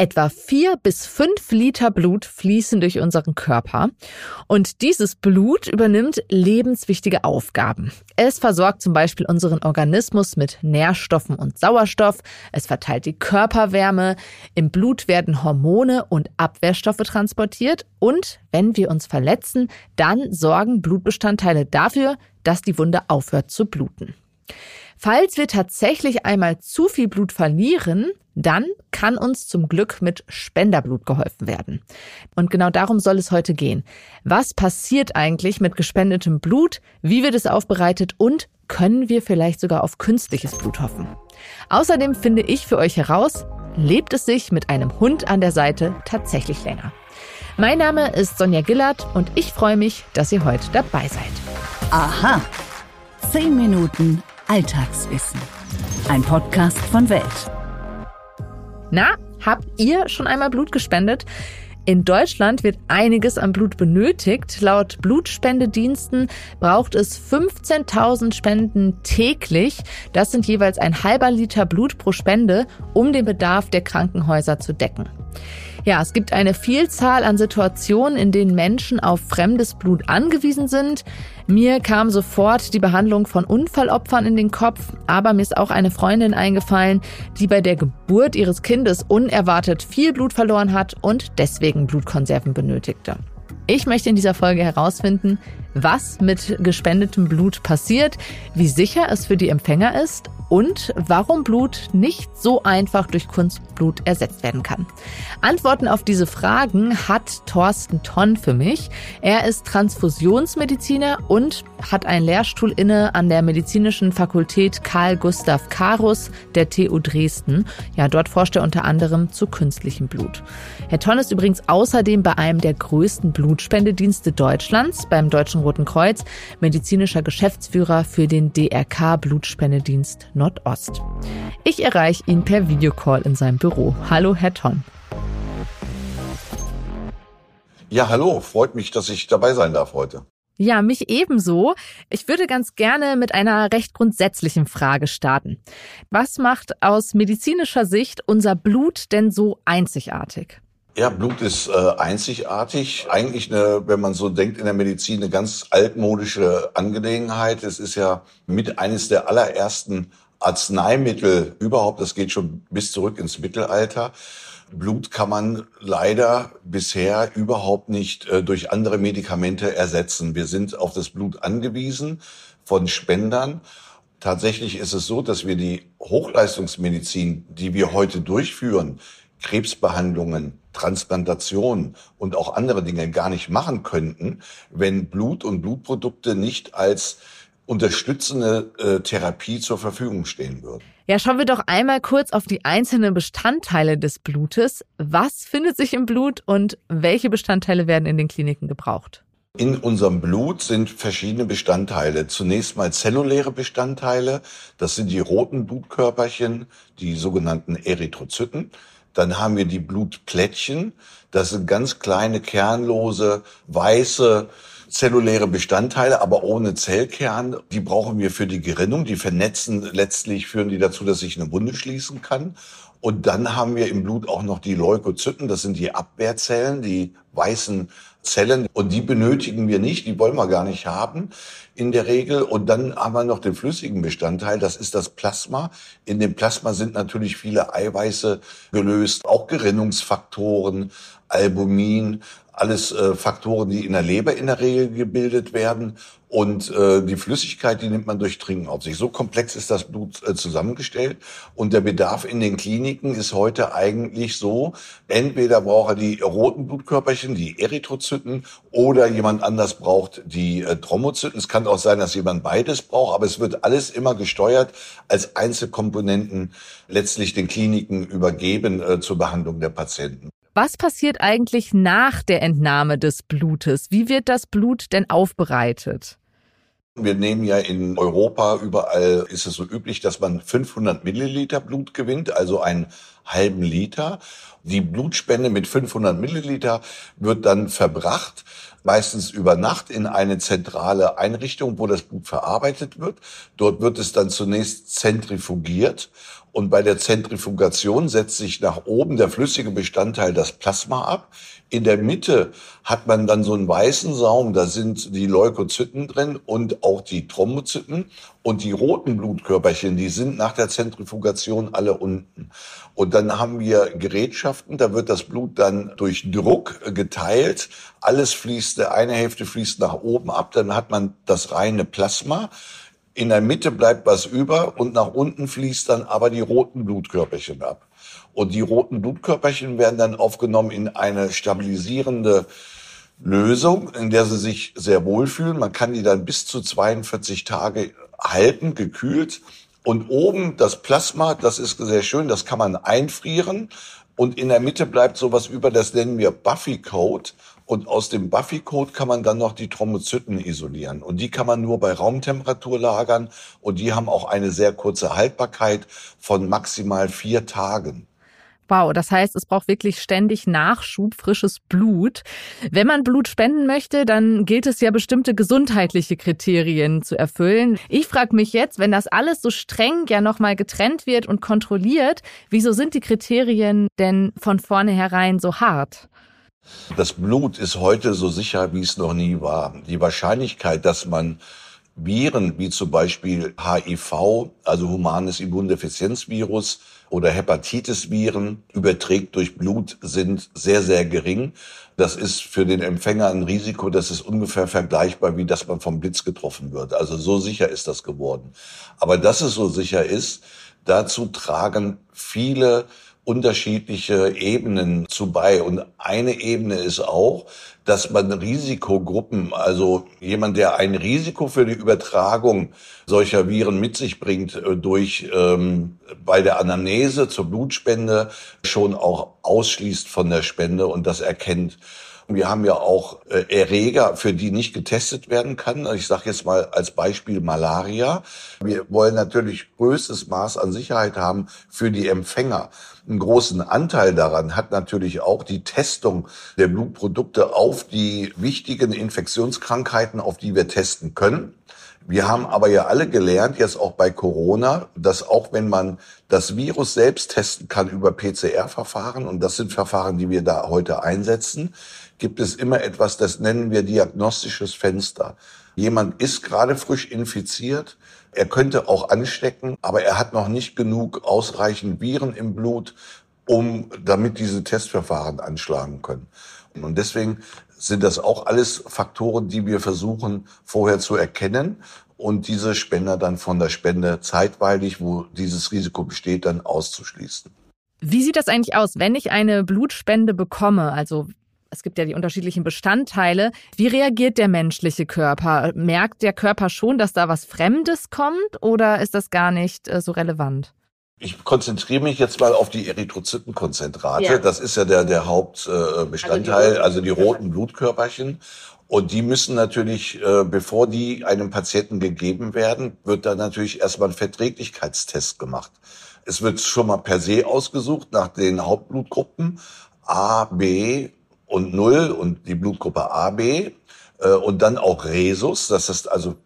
Etwa vier bis fünf Liter Blut fließen durch unseren Körper und dieses Blut übernimmt lebenswichtige Aufgaben. Es versorgt zum Beispiel unseren Organismus mit Nährstoffen und Sauerstoff, es verteilt die Körperwärme, im Blut werden Hormone und Abwehrstoffe transportiert und wenn wir uns verletzen, dann sorgen Blutbestandteile dafür, dass die Wunde aufhört zu bluten. Falls wir tatsächlich einmal zu viel Blut verlieren, dann kann uns zum Glück mit Spenderblut geholfen werden. Und genau darum soll es heute gehen. Was passiert eigentlich mit gespendetem Blut? Wie wird es aufbereitet? Und können wir vielleicht sogar auf künstliches Blut hoffen? Außerdem finde ich für euch heraus, lebt es sich mit einem Hund an der Seite tatsächlich länger. Mein Name ist Sonja Gillard und ich freue mich, dass ihr heute dabei seid. Aha. Zehn Minuten Alltagswissen. Ein Podcast von Welt. Na, habt ihr schon einmal Blut gespendet? In Deutschland wird einiges an Blut benötigt. Laut Blutspendediensten braucht es 15.000 Spenden täglich. Das sind jeweils ein halber Liter Blut pro Spende, um den Bedarf der Krankenhäuser zu decken. Ja, es gibt eine Vielzahl an Situationen, in denen Menschen auf fremdes Blut angewiesen sind. Mir kam sofort die Behandlung von Unfallopfern in den Kopf, aber mir ist auch eine Freundin eingefallen, die bei der Geburt ihres Kindes unerwartet viel Blut verloren hat und deswegen Blutkonserven benötigte. Ich möchte in dieser Folge herausfinden, was mit gespendetem Blut passiert, wie sicher es für die Empfänger ist und warum Blut nicht so einfach durch Kunstblut ersetzt werden kann. Antworten auf diese Fragen hat Thorsten Tonn für mich. Er ist Transfusionsmediziner und hat einen Lehrstuhl inne an der Medizinischen Fakultät Karl Gustav Karus der TU Dresden. Ja, dort forscht er unter anderem zu künstlichem Blut. Herr Tonn ist übrigens außerdem bei einem der größten Blutspendedienste Deutschlands, beim Deutschen Roten Kreuz, medizinischer Geschäftsführer für den DRK Blutspendedienst Nordost. Ich erreiche ihn per Videocall in seinem Büro. Hallo, Herr Tonn. Ja, hallo, freut mich, dass ich dabei sein darf heute. Ja, mich ebenso. Ich würde ganz gerne mit einer recht grundsätzlichen Frage starten. Was macht aus medizinischer Sicht unser Blut denn so einzigartig? Ja, Blut ist äh, einzigartig. Eigentlich eine, wenn man so denkt in der Medizin, eine ganz altmodische Angelegenheit. Es ist ja mit eines der allerersten Arzneimittel überhaupt. Das geht schon bis zurück ins Mittelalter. Blut kann man leider bisher überhaupt nicht äh, durch andere Medikamente ersetzen. Wir sind auf das Blut angewiesen von Spendern. Tatsächlich ist es so, dass wir die Hochleistungsmedizin, die wir heute durchführen, Krebsbehandlungen, Transplantation und auch andere Dinge gar nicht machen könnten, wenn Blut und Blutprodukte nicht als unterstützende äh, Therapie zur Verfügung stehen würden. Ja, schauen wir doch einmal kurz auf die einzelnen Bestandteile des Blutes. Was findet sich im Blut und welche Bestandteile werden in den Kliniken gebraucht? In unserem Blut sind verschiedene Bestandteile. Zunächst mal zelluläre Bestandteile. Das sind die roten Blutkörperchen, die sogenannten Erythrozyten. Dann haben wir die Blutplättchen. Das sind ganz kleine, kernlose, weiße, zelluläre Bestandteile, aber ohne Zellkern. Die brauchen wir für die Gerinnung. Die vernetzen letztlich, führen die dazu, dass sich eine Wunde schließen kann. Und dann haben wir im Blut auch noch die Leukozyten. Das sind die Abwehrzellen, die weißen Zellen. Und die benötigen wir nicht. Die wollen wir gar nicht haben in der Regel. Und dann haben wir noch den flüssigen Bestandteil. Das ist das Plasma. In dem Plasma sind natürlich viele Eiweiße gelöst, auch Gerinnungsfaktoren, Albumin, alles äh, Faktoren, die in der Leber in der Regel gebildet werden. Und äh, die Flüssigkeit, die nimmt man durch Trinken auf sich. So komplex ist das Blut äh, zusammengestellt. Und der Bedarf in den Kliniken ist heute eigentlich so, entweder braucht er die roten Blutkörperchen, die Erythrozyten, oder jemand anders braucht die äh, Thrombozyten. Es kann auch sein, dass jemand beides braucht, aber es wird alles immer gesteuert als Einzelkomponenten letztlich den Kliniken übergeben äh, zur Behandlung der Patienten. Was passiert eigentlich nach der Entnahme des Blutes? Wie wird das Blut denn aufbereitet? Wir nehmen ja in Europa überall ist es so üblich, dass man 500 Milliliter Blut gewinnt, also ein halben Liter. Die Blutspende mit 500 Milliliter wird dann verbracht meistens über Nacht in eine zentrale Einrichtung, wo das Blut verarbeitet wird. Dort wird es dann zunächst zentrifugiert und bei der Zentrifugation setzt sich nach oben der flüssige Bestandteil das Plasma ab. In der Mitte hat man dann so einen weißen Saum, da sind die Leukozyten drin und auch die Thrombozyten. Und die roten Blutkörperchen, die sind nach der Zentrifugation alle unten. Und dann haben wir Gerätschaften, da wird das Blut dann durch Druck geteilt. Alles fließt, eine Hälfte fließt nach oben ab, dann hat man das reine Plasma. In der Mitte bleibt was über und nach unten fließt dann aber die roten Blutkörperchen ab. Und die roten Blutkörperchen werden dann aufgenommen in eine stabilisierende Lösung, in der sie sich sehr wohlfühlen. Man kann die dann bis zu 42 Tage halten, gekühlt. Und oben das Plasma, das ist sehr schön, das kann man einfrieren. Und in der Mitte bleibt sowas über, das nennen wir Buffy-Code. Und aus dem Buffy-Code kann man dann noch die Thrombozyten isolieren. Und die kann man nur bei Raumtemperatur lagern. Und die haben auch eine sehr kurze Haltbarkeit von maximal vier Tagen. Wow, das heißt, es braucht wirklich ständig Nachschub, frisches Blut. Wenn man Blut spenden möchte, dann gilt es ja bestimmte gesundheitliche Kriterien zu erfüllen. Ich frage mich jetzt, wenn das alles so streng ja nochmal getrennt wird und kontrolliert, wieso sind die Kriterien denn von vornherein so hart? Das Blut ist heute so sicher, wie es noch nie war. Die Wahrscheinlichkeit, dass man Viren wie zum Beispiel HIV, also humanes Immundefizienzvirus oder Hepatitis-Viren überträgt durch Blut, sind sehr, sehr gering. Das ist für den Empfänger ein Risiko, das ist ungefähr vergleichbar, wie dass man vom Blitz getroffen wird. Also so sicher ist das geworden. Aber dass es so sicher ist, dazu tragen viele unterschiedliche Ebenen zu bei. Und eine Ebene ist auch, dass man Risikogruppen, also jemand, der ein Risiko für die Übertragung solcher Viren mit sich bringt, äh, durch ähm, bei der Anamnese zur Blutspende schon auch ausschließt von der Spende und das erkennt. Wir haben ja auch äh, Erreger, für die nicht getestet werden kann. Ich sage jetzt mal als Beispiel Malaria. Wir wollen natürlich größtes Maß an Sicherheit haben für die Empfänger. Einen großen Anteil daran hat natürlich auch die Testung der Blutprodukte auf die wichtigen Infektionskrankheiten, auf die wir testen können. Wir haben aber ja alle gelernt, jetzt auch bei Corona, dass auch wenn man das Virus selbst testen kann über PCR-Verfahren, und das sind Verfahren, die wir da heute einsetzen, gibt es immer etwas, das nennen wir diagnostisches Fenster. Jemand ist gerade frisch infiziert, er könnte auch anstecken, aber er hat noch nicht genug ausreichend Viren im Blut, um damit diese Testverfahren anschlagen können. Und deswegen sind das auch alles Faktoren, die wir versuchen vorher zu erkennen und diese Spender dann von der Spende zeitweilig, wo dieses Risiko besteht, dann auszuschließen. Wie sieht das eigentlich aus, wenn ich eine Blutspende bekomme? Also es gibt ja die unterschiedlichen Bestandteile. Wie reagiert der menschliche Körper? Merkt der Körper schon, dass da was Fremdes kommt oder ist das gar nicht äh, so relevant? Ich konzentriere mich jetzt mal auf die Erythrozytenkonzentrate. Ja. Das ist ja der, der Hauptbestandteil, also die, also die roten Blutkörperchen. Und die müssen natürlich, äh, bevor die einem Patienten gegeben werden, wird da natürlich erstmal ein Verträglichkeitstest gemacht. Es wird schon mal per se ausgesucht nach den Hauptblutgruppen A, B und Null und die Blutgruppe AB äh, und dann auch Resus, das ist also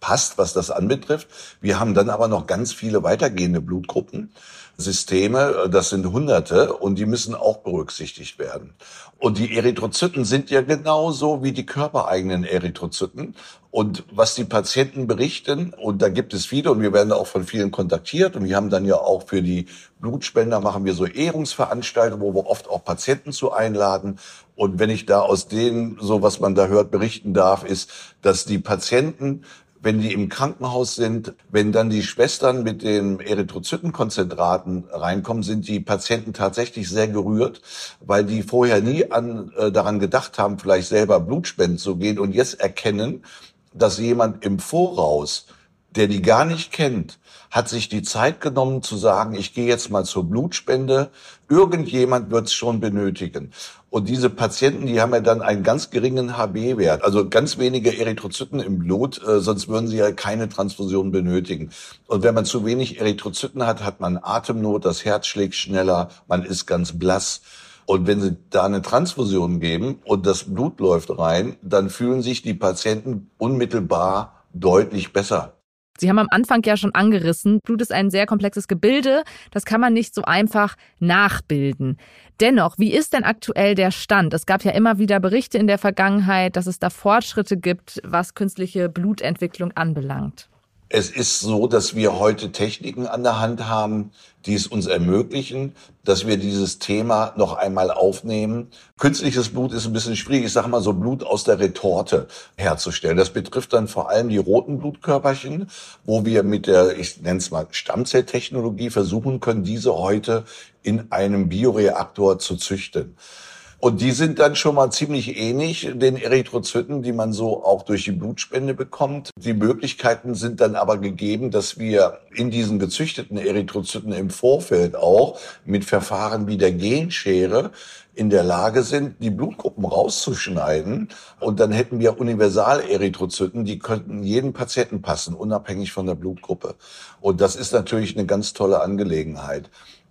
passt, was das anbetrifft. Wir haben dann aber noch ganz viele weitergehende Blutgruppen, Systeme, das sind Hunderte und die müssen auch berücksichtigt werden. Und die Erythrozyten sind ja genauso wie die körpereigenen Erythrozyten. Und was die Patienten berichten, und da gibt es viele, und wir werden auch von vielen kontaktiert, und wir haben dann ja auch für die Blutspender machen wir so Ehrungsveranstaltungen, wo wir oft auch Patienten zu einladen. Und wenn ich da aus denen, so was man da hört, berichten darf, ist, dass die Patienten wenn die im Krankenhaus sind, wenn dann die Schwestern mit den Erythrozytenkonzentraten reinkommen, sind die Patienten tatsächlich sehr gerührt, weil die vorher nie an, äh, daran gedacht haben, vielleicht selber Blutspenden zu gehen und jetzt erkennen, dass jemand im Voraus der die gar nicht kennt, hat sich die Zeit genommen zu sagen, ich gehe jetzt mal zur Blutspende. Irgendjemand wird es schon benötigen. Und diese Patienten, die haben ja dann einen ganz geringen HB-Wert, also ganz wenige Erythrozyten im Blut, äh, sonst würden sie ja keine Transfusion benötigen. Und wenn man zu wenig Erythrozyten hat, hat man Atemnot, das Herz schlägt schneller, man ist ganz blass. Und wenn Sie da eine Transfusion geben und das Blut läuft rein, dann fühlen sich die Patienten unmittelbar deutlich besser. Sie haben am Anfang ja schon angerissen, Blut ist ein sehr komplexes Gebilde, das kann man nicht so einfach nachbilden. Dennoch, wie ist denn aktuell der Stand? Es gab ja immer wieder Berichte in der Vergangenheit, dass es da Fortschritte gibt, was künstliche Blutentwicklung anbelangt. Es ist so, dass wir heute Techniken an der Hand haben, die es uns ermöglichen, dass wir dieses Thema noch einmal aufnehmen. Künstliches Blut ist ein bisschen schwierig. Ich sage mal so Blut aus der Retorte herzustellen. Das betrifft dann vor allem die roten Blutkörperchen, wo wir mit der, ich nenne es mal Stammzelltechnologie versuchen können, diese heute in einem Bioreaktor zu züchten. Und die sind dann schon mal ziemlich ähnlich den Erythrozyten, die man so auch durch die Blutspende bekommt. Die Möglichkeiten sind dann aber gegeben, dass wir in diesen gezüchteten Erythrozyten im Vorfeld auch mit Verfahren wie der Genschere in der Lage sind, die Blutgruppen rauszuschneiden. Und dann hätten wir Universal-Erythrozyten, die könnten jedem Patienten passen, unabhängig von der Blutgruppe. Und das ist natürlich eine ganz tolle Angelegenheit.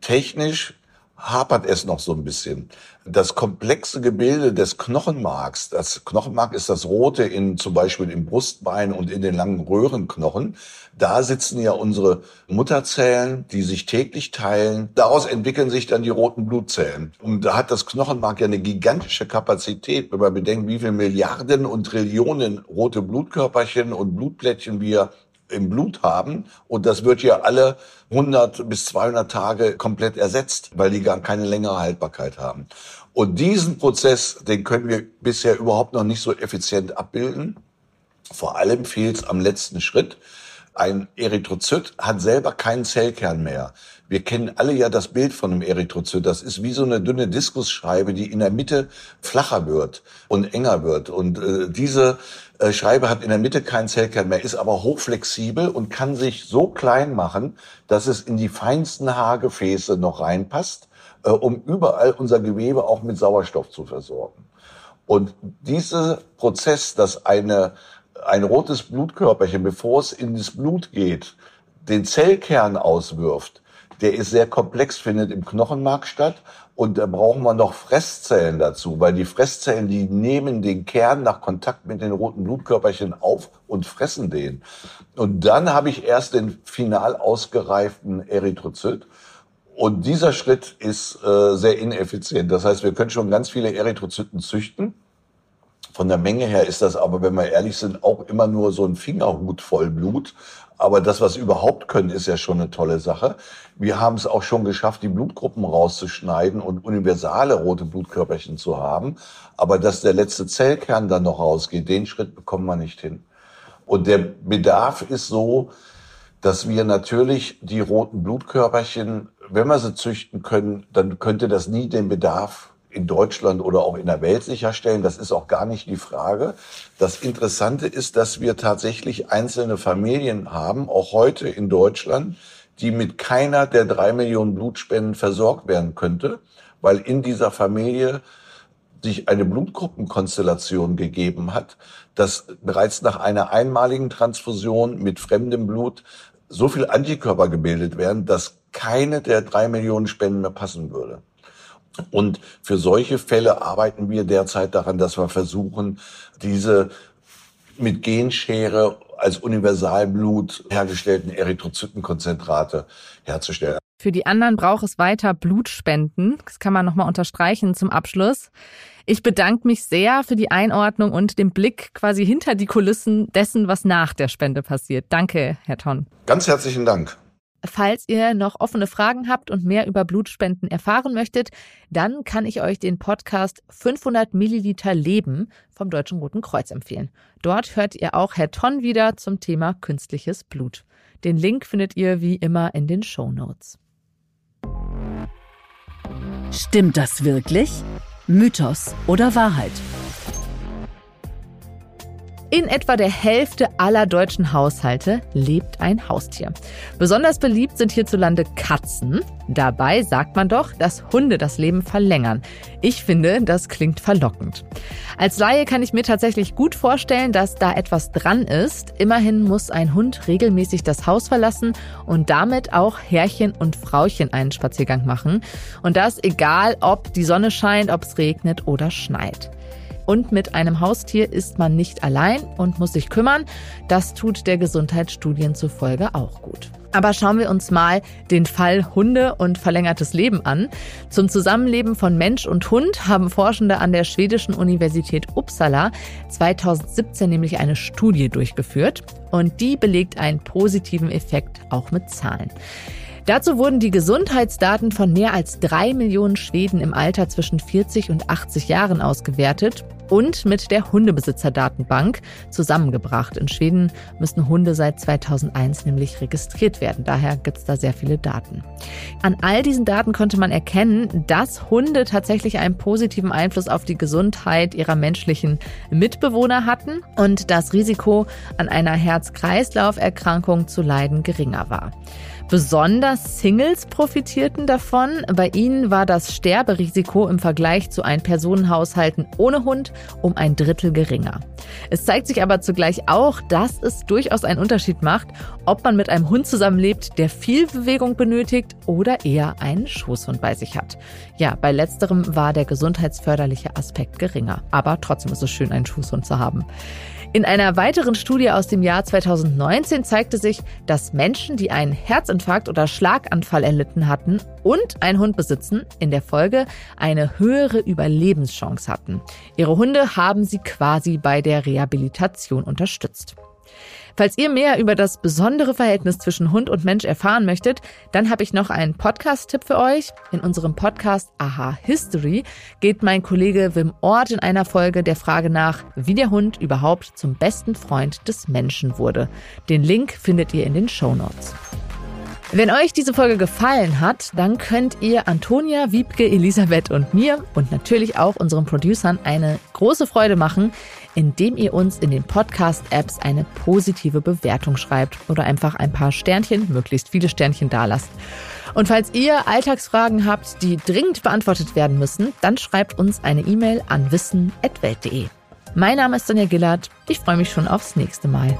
Technisch hapert es noch so ein bisschen. Das komplexe Gebilde des Knochenmarks, das Knochenmark ist das Rote in zum Beispiel im Brustbein und in den langen Röhrenknochen. Da sitzen ja unsere Mutterzellen, die sich täglich teilen. Daraus entwickeln sich dann die roten Blutzellen. Und da hat das Knochenmark ja eine gigantische Kapazität, wenn man bedenkt, wie viele Milliarden und Trillionen rote Blutkörperchen und Blutplättchen wir im Blut haben. Und das wird ja alle 100 bis 200 Tage komplett ersetzt, weil die gar keine längere Haltbarkeit haben. Und diesen Prozess, den können wir bisher überhaupt noch nicht so effizient abbilden. Vor allem fehlt es am letzten Schritt. Ein Erythrozyt hat selber keinen Zellkern mehr. Wir kennen alle ja das Bild von einem Erythrozyt. Das ist wie so eine dünne Diskusscheibe, die in der Mitte flacher wird und enger wird. Und äh, diese äh, Scheibe hat in der Mitte keinen Zellkern mehr, ist aber hochflexibel und kann sich so klein machen, dass es in die feinsten Haargefäße noch reinpasst, äh, um überall unser Gewebe auch mit Sauerstoff zu versorgen. Und dieser Prozess, dass eine, ein rotes Blutkörperchen, bevor es in das Blut geht, den Zellkern auswirft, der ist sehr komplex, findet im Knochenmark statt. Und da brauchen wir noch Fresszellen dazu, weil die Fresszellen, die nehmen den Kern nach Kontakt mit den roten Blutkörperchen auf und fressen den. Und dann habe ich erst den final ausgereiften Erythrozyt. Und dieser Schritt ist äh, sehr ineffizient. Das heißt, wir können schon ganz viele Erythrozyten züchten. Von der Menge her ist das aber, wenn wir ehrlich sind, auch immer nur so ein Fingerhut voll Blut. Aber das, was überhaupt können, ist ja schon eine tolle Sache. Wir haben es auch schon geschafft, die Blutgruppen rauszuschneiden und universale rote Blutkörperchen zu haben. Aber dass der letzte Zellkern dann noch rausgeht, den Schritt bekommen wir nicht hin. Und der Bedarf ist so, dass wir natürlich die roten Blutkörperchen, wenn wir sie züchten können, dann könnte das nie den Bedarf in Deutschland oder auch in der Welt sicherstellen. Das ist auch gar nicht die Frage. Das Interessante ist, dass wir tatsächlich einzelne Familien haben, auch heute in Deutschland, die mit keiner der drei Millionen Blutspenden versorgt werden könnte, weil in dieser Familie sich eine Blutgruppenkonstellation gegeben hat, dass bereits nach einer einmaligen Transfusion mit fremdem Blut so viel Antikörper gebildet werden, dass keine der drei Millionen Spenden mehr passen würde. Und für solche Fälle arbeiten wir derzeit daran, dass wir versuchen, diese mit Genschere als Universalblut hergestellten Erythrozytenkonzentrate herzustellen. Für die anderen braucht es weiter Blutspenden. Das kann man nochmal unterstreichen zum Abschluss. Ich bedanke mich sehr für die Einordnung und den Blick quasi hinter die Kulissen dessen, was nach der Spende passiert. Danke, Herr Ton. Ganz herzlichen Dank. Falls ihr noch offene Fragen habt und mehr über Blutspenden erfahren möchtet, dann kann ich euch den Podcast 500 Milliliter Leben vom Deutschen Roten Kreuz empfehlen. Dort hört ihr auch Herr Ton wieder zum Thema künstliches Blut. Den Link findet ihr wie immer in den Show Notes. Stimmt das wirklich? Mythos oder Wahrheit? In etwa der Hälfte aller deutschen Haushalte lebt ein Haustier. Besonders beliebt sind hierzulande Katzen. Dabei sagt man doch, dass Hunde das Leben verlängern. Ich finde, das klingt verlockend. Als Laie kann ich mir tatsächlich gut vorstellen, dass da etwas dran ist. Immerhin muss ein Hund regelmäßig das Haus verlassen und damit auch Herrchen und Frauchen einen Spaziergang machen. Und das egal, ob die Sonne scheint, ob es regnet oder schneit. Und mit einem Haustier ist man nicht allein und muss sich kümmern. Das tut der Gesundheitsstudien zufolge auch gut. Aber schauen wir uns mal den Fall Hunde und verlängertes Leben an. Zum Zusammenleben von Mensch und Hund haben Forschende an der schwedischen Universität Uppsala 2017 nämlich eine Studie durchgeführt und die belegt einen positiven Effekt auch mit Zahlen. Dazu wurden die Gesundheitsdaten von mehr als drei Millionen Schweden im Alter zwischen 40 und 80 Jahren ausgewertet und mit der Hundebesitzerdatenbank zusammengebracht. In Schweden müssen Hunde seit 2001 nämlich registriert werden. Daher gibt es da sehr viele Daten. An all diesen Daten konnte man erkennen, dass Hunde tatsächlich einen positiven Einfluss auf die Gesundheit ihrer menschlichen Mitbewohner hatten und das Risiko an einer Herz-Kreislauf-Erkrankung zu leiden geringer war. Besonders Singles profitierten davon. Bei ihnen war das Sterberisiko im Vergleich zu Ein-Personen-Haushalten ohne Hund um ein Drittel geringer. Es zeigt sich aber zugleich auch, dass es durchaus einen Unterschied macht, ob man mit einem Hund zusammenlebt, der viel Bewegung benötigt oder eher einen Schoßhund bei sich hat. Ja, bei letzterem war der gesundheitsförderliche Aspekt geringer. Aber trotzdem ist es schön, einen Schoßhund zu haben. In einer weiteren Studie aus dem Jahr 2019 zeigte sich, dass Menschen, die einen Herzinfarkt oder Schlaganfall erlitten hatten und einen Hund besitzen, in der Folge eine höhere Überlebenschance hatten. Ihre Hunde haben sie quasi bei der Rehabilitation unterstützt. Falls ihr mehr über das besondere Verhältnis zwischen Hund und Mensch erfahren möchtet, dann habe ich noch einen Podcast-Tipp für euch. In unserem Podcast Aha History geht mein Kollege Wim Ort in einer Folge der Frage nach, wie der Hund überhaupt zum besten Freund des Menschen wurde. Den Link findet ihr in den Show Notes. Wenn euch diese Folge gefallen hat, dann könnt ihr Antonia, Wiebke, Elisabeth und mir und natürlich auch unseren Producern eine große Freude machen, indem ihr uns in den Podcast-Apps eine positive Bewertung schreibt oder einfach ein paar Sternchen, möglichst viele Sternchen dalasst. Und falls ihr Alltagsfragen habt, die dringend beantwortet werden müssen, dann schreibt uns eine E-Mail an wissen.welt.de. Mein Name ist Sonja Gillard. Ich freue mich schon aufs nächste Mal.